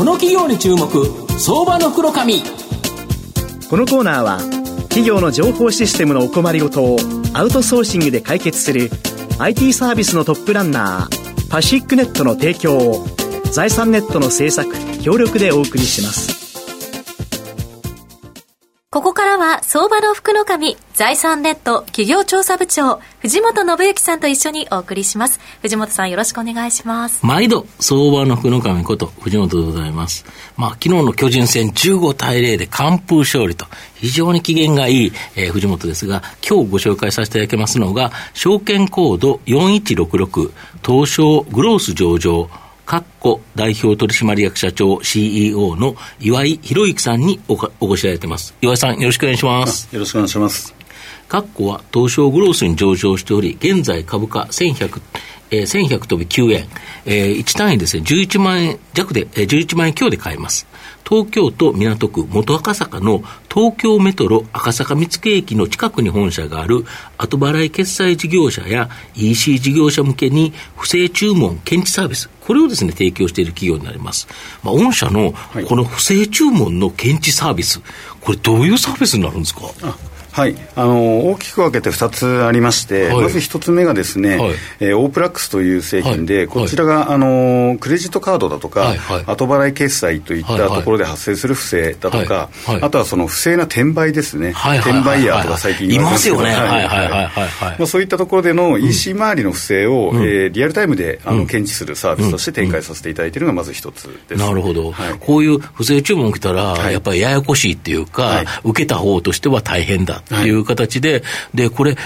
この企業に注目相場の袋紙このコーナーは企業の情報システムのお困りごとをアウトソーシングで解決する IT サービスのトップランナーパシックネットの提供を財産ネットの制作協力でお送りします。ここからは相場の福の神財産ネット企業調査部長藤本信之さんと一緒にお送りします。藤本さんよろしくお願いします。毎度相場の福の神こと藤本でございます。まあ昨日の巨人戦15対0で完封勝利と非常に機嫌がいい、えー、藤本ですが今日ご紹介させていただきますのが証券コード4166東証グロース上場。かっこ代表取締役社長 CEO の岩井博之さんにおお越しいただいてます。岩井さん、よろしくお願いします。よろしくお願いします。かっこは東証グロースに上場しており、現在株価1100、えー、1100飛び9円、えー、1単位ですね、11万円弱で、えー、11万円強で買えます。東京都港区元赤坂の東京メトロ赤坂見附駅の近くに本社がある後払い決済事業者や EC 事業者向けに不正注文検知サービス、これをですね、提供している企業になります。まあ、御社のこの不正注文の検知サービス、これどういうサービスになるんですか？はい、あの大きく分けて2つありまして、はい、まず1つ目がですね、はい、えー、オープラックスという製品で、はい、こちらが、あのクレジットカードだとか、はい。はい、後払い決済といったところで発生する不正だとか、あとはその不正な転売ですね、転売ヤーとか最近言いますよね、まあ、そういったところでの EC 周りの不正を、うん、えー、リアルタイムであの検知するサービスとして展開させていただいているのがまず一つです、なるほど、こういう不正注文来たら、やっぱりややこしいっていうか、受けた方としては大変だっていう形で、で、これ、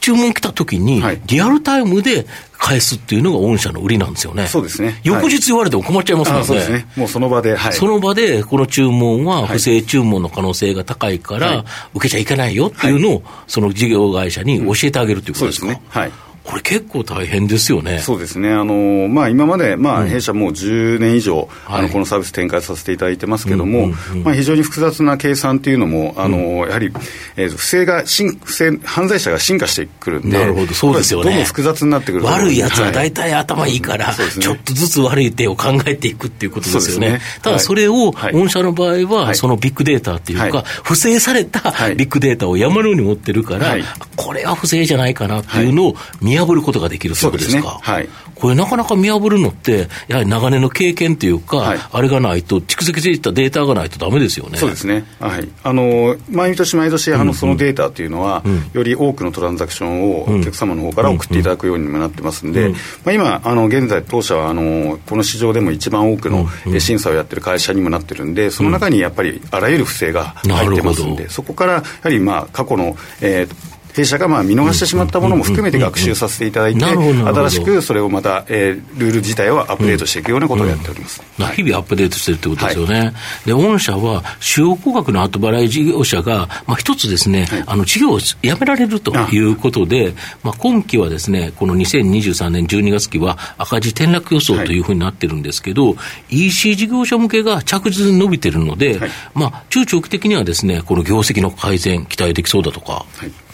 注文来た時に、リアルタイムで返すっていうのが御社の売りなんですよね。そうですね。翌日言われても困っちゃいますもんね。そうですね。もうその場で、はい、その場で、この注文は不正注文の可能性が高いから、受けちゃいけないよっていうのを、その事業会社に教えてあげるということですか、うん、そうですね。はい。これ結構大変ですよね。そうですね。あの、まあ、今まで、まあ、弊社もう10年以上、うん、あの、このサービス展開させていただいてますけども、まあ、非常に複雑な計算っていうのも、あの、やはり、えー、不正が、不正、犯罪者が進化してくるんで、なるほど、そうですよね。どんどん複雑になってくる。悪いやつは大体頭いいから、はいちょっとずつ悪い手を考えていくっていうことですよね。ね。ただ、それを、御社の場合は、そのビッグデータっていうか、不正されたビッグデータを山のように持ってるから、これは不正じゃないかなっていうのを見破ることができるそうですか。はい。これなかなか見破るのって、やはり長年の経験というか、はい、あれがないと、蓄積していったデータがないとだめですよね。そうですね。はい。あの、毎年毎年、あの、そのデータというのは、うんうん、より多くのトランザクションをお客様の方から送っていただくようにもなってますんで、うん、まあ、今、あの、現在、当社は、あの、この市場でも一番多くの審査をやってる会社にもなってるんで、その中にやっぱりあらゆる不正が入ってますんで、そこから、やはり、まあ、過去の、えー、弊社がまあ見逃してしまったものも含めて学習させていただいて、新しくそれをまた、えー、ルール自体をアップデートしていくようなことをやっております、うんうん、日々アップデートしてるってことですよね。はい、で、御社は主要顧客の後払い事業者が、まあ、一つですね、はい、あの事業をやめられるということで、まあ、今期はですね、この2023年12月期は赤字転落予想というふうになってるんですけど、はい、EC 事業者向けが着実に伸びてるので、まあ、中長期的にはですね、この業績の改善、期待できそうだとか。はい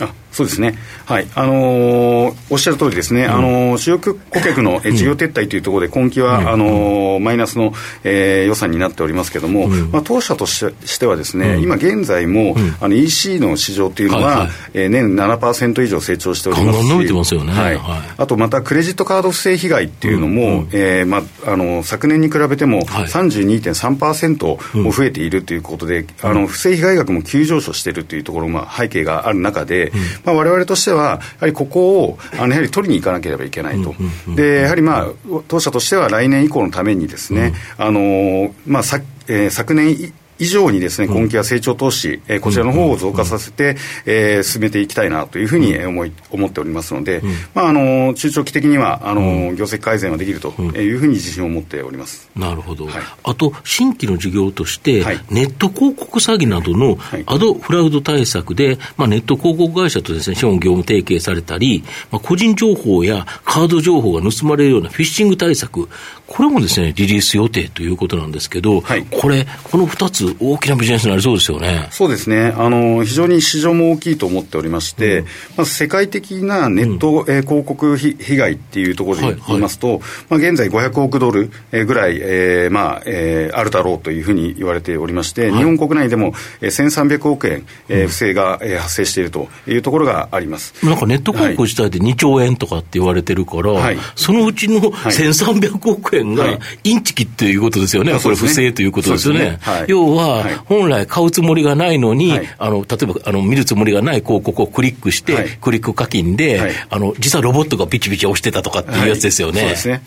あそうですね、はい。あのー、おっしゃる通りですね、うん、あのー、主要顧客の事業撤退というところで、今期は、うん、あのー、マイナスの、えー、予算になっておりますけれども、うん、まあ、当社としてはですね、今現在も、あの EC の市場というのは、はいはい、えー、年7%以上成長しておりますし、ますよね、はい、はい、あとまたクレジットカード不正被害っていうのも、うん、えー、まあ、あの昨年に比べても32.3%も増えているということで、あの不正被害額も急上昇しているというところ、まあ、背景がある中で、まあ、我々としては、やはりここをあのやはり取りに行かなければいけないと、でやはり、まあ、当社としては来年以降のためにですね、あのまあさえー、昨年以上にですね、今期は成長投資、えー、こちらの方を増加させて、えー、進めていきたいなというふうに思い思っておりますので、まあ、あの中長期的にはあの、業績改善はできるというふうに自信を持っております。なるほど。はい、あと、新規の事業として、はい、ネット広告詐欺などのアドフラウド対策で、まあ、ネット広告会社とですね、資本業務提携されたり、まあ、個人情報やカード情報が盗まれるようなフィッシング対策、これもですね、リリース予定ということなんですけど、はい、これ、この2つ、つ、大きなビジネスになりそうですよね。そうですね。あの、非常に市場も大きいと思っておりまして、うん、まあ、世界的なネット、うん、えー、広告被害っていうところで言いますと、はいはい、まあ、現在500億ドルぐらい、えー、まあ、えー、あるだろうというふうに言われておりまして、はい、日本国内でも1300億円、えー、不正が、えー、発生しているというところがあります。なんかネット広告自体で2兆円とかって言われてるから、はい、そのうちの1300億円がインチキっていうことですよね、はい、これ不正ということですよね。ね。はい、要は、本来買うつもりがないのに、あの例えばあの見るつもりがない広告をクリックして、クリック課金で、あの実はロボットがピチピチ押してたとかっていうやつですよね。そうですね。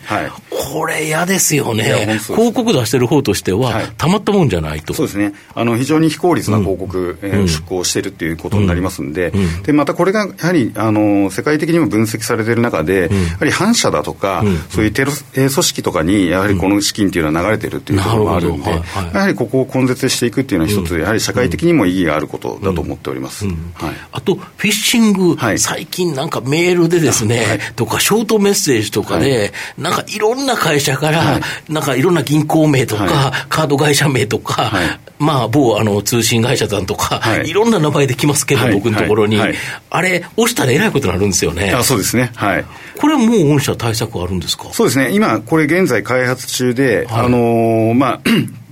これ嫌ですよね。広告出してる方としては、たまったもんじゃないと。そうですね。あの非常に非効率な広告、う出稿してるっていうことになりますんで、うん、でまたこれがやはりあの世界的にも分析されている中で、やはり反社だとか、そういうテロ、えー、組織とかにやはりこの資金っていうのは流れてるっていうところもあるんで、はい。はい、やはりここを根絶していくっていうのは一つ、やはり社会的にも意義があることだと思っております。はい、あと、フィッシング、はい、最近なんかメールでですね、とかショートメッセージとかで、なんかいろんな会社から、なんかいろんな銀行名とか、カード会社名とか、まあ、某あの通信会社さんとか、い、ろんな名前で来ますけど、僕のところに、あれ、押したらえらいことになるんですよね。あそうですね。はい。これはもう御社対策あるんですか？そうですね。今、これ現在開発中で、あのまあ、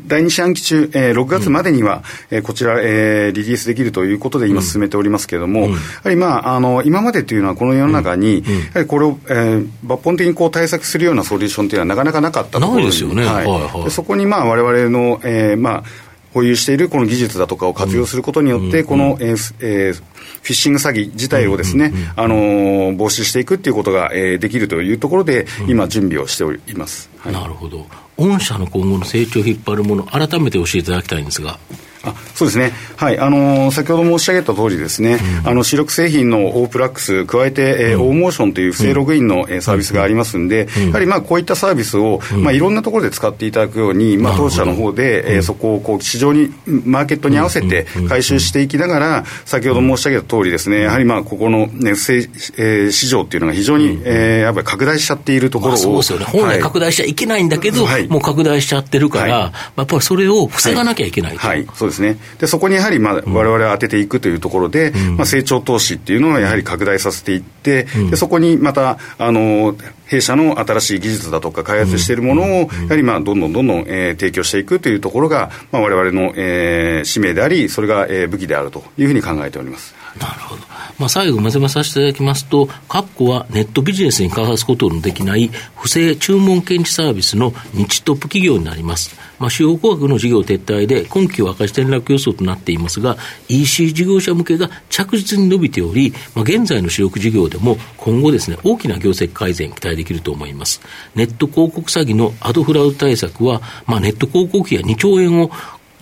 第2四半期中、えー、6月までには、うん、えー、こちら、えー、リリースできるということで今進めておりますけれども、うん、やはりまあ、あの、今までというのはこの世の中に、うん、やはりこれを、えー、抜本的にこう対策するようなソリューションというのはなかなかなかったところですよね。はい。はいはい、そこにまあ、我々の、えー、まあ、保有しているこの技術だとかを活用することによって、この、えーえー、フィッシング詐欺自体をですね、あのー、防止していくっていうことが、えー、できるというところで、今、準備をしております、はい、なるほど、御社の今後の成長を引っ張るもの、改めて教えていただきたいんですが。あそうですね、はい。あのー、先ほど申し上げた通りですね、うん、あの主力製品のオープラックス、加えて、えー、うん、オーモーションという不正ログインの、えー、サービスがありますんで、うん、やはりまあこういったサービスを、まあ、いろんなところで使っていただくように、まあ、当社の方で、えー、そこをこう市場に、マーケットに合わせて回収していきながら、先ほど申し上げた通りですね、やはりまあここの、ね、不正、えー、市場っていうのが非常に、えー、やっぱり拡大しちゃっているところを、まあ、そうですよね、本来拡大しちゃいけないんだけど、はい、もう拡大しちゃってるから、はい、やっぱりそれを防がなきゃいけないと。はい、はい、そうですね。でそこにやはり、まあ、われわれ当てていくというところで、まあ、成長投資っていうのはやはり拡大させていって、でそこにまた、あの、弊社の新しい技術だとか開発しているものを、やはりまあどんどんどんどん、えー、提供していくというところが、まあ、われわれの、えー、使命であり、それが、えー、武器であるというふうに考えております。なるほど。まあ、最後まとめさせていただきますと、カッコはネットビジネスに関わすことのできない不正注文検知サービスの日トップ企業になります。まあ、主要工学の事業撤退で今期は赤字転落予想となっていますが、EC 事業者向けが着実に伸びており、まあ、現在の主力事業でも今後ですね、大きな業績改善期待できると思います。ネット広告詐欺のアドフラウド対策は、まあ、ネット広告費や2兆円を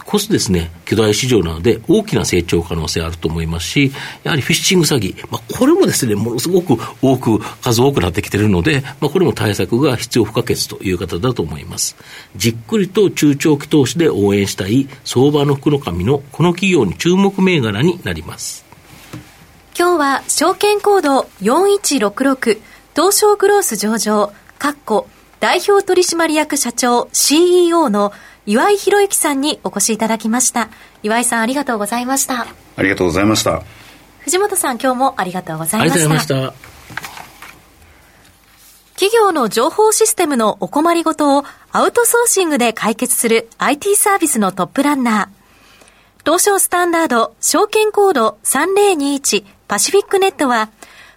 こそですね、巨大市場なので大きな成長可能性あると思いますし、やはりフィッシング詐欺、まあ、これもですね、ものすごく多く、数多くなってきているので、まあ、これも対策が必要不可欠という方だと思います。じっくりと中長期投資で応援したい相場の福の神のこの企業に注目銘柄になります。今日は証券コード4166東証グロース上場、代表取締役社長 CEO の岩井博之さんにお越しいただきました。岩井さんありがとうございました。ありがとうございました。藤本さん今日もありがとうございました。ありがとうございました。企業の情報システムのお困りごとをアウトソーシングで解決する IT サービスのトップランナー。東証スタンダード証券コード3021パシフィックネットは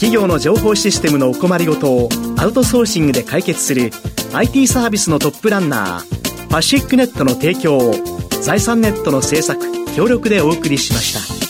企業の情報システムのお困りごとをアウトソーシングで解決する IT サービスのトップランナーパシックネットの提供を財産ネットの制作協力でお送りしました。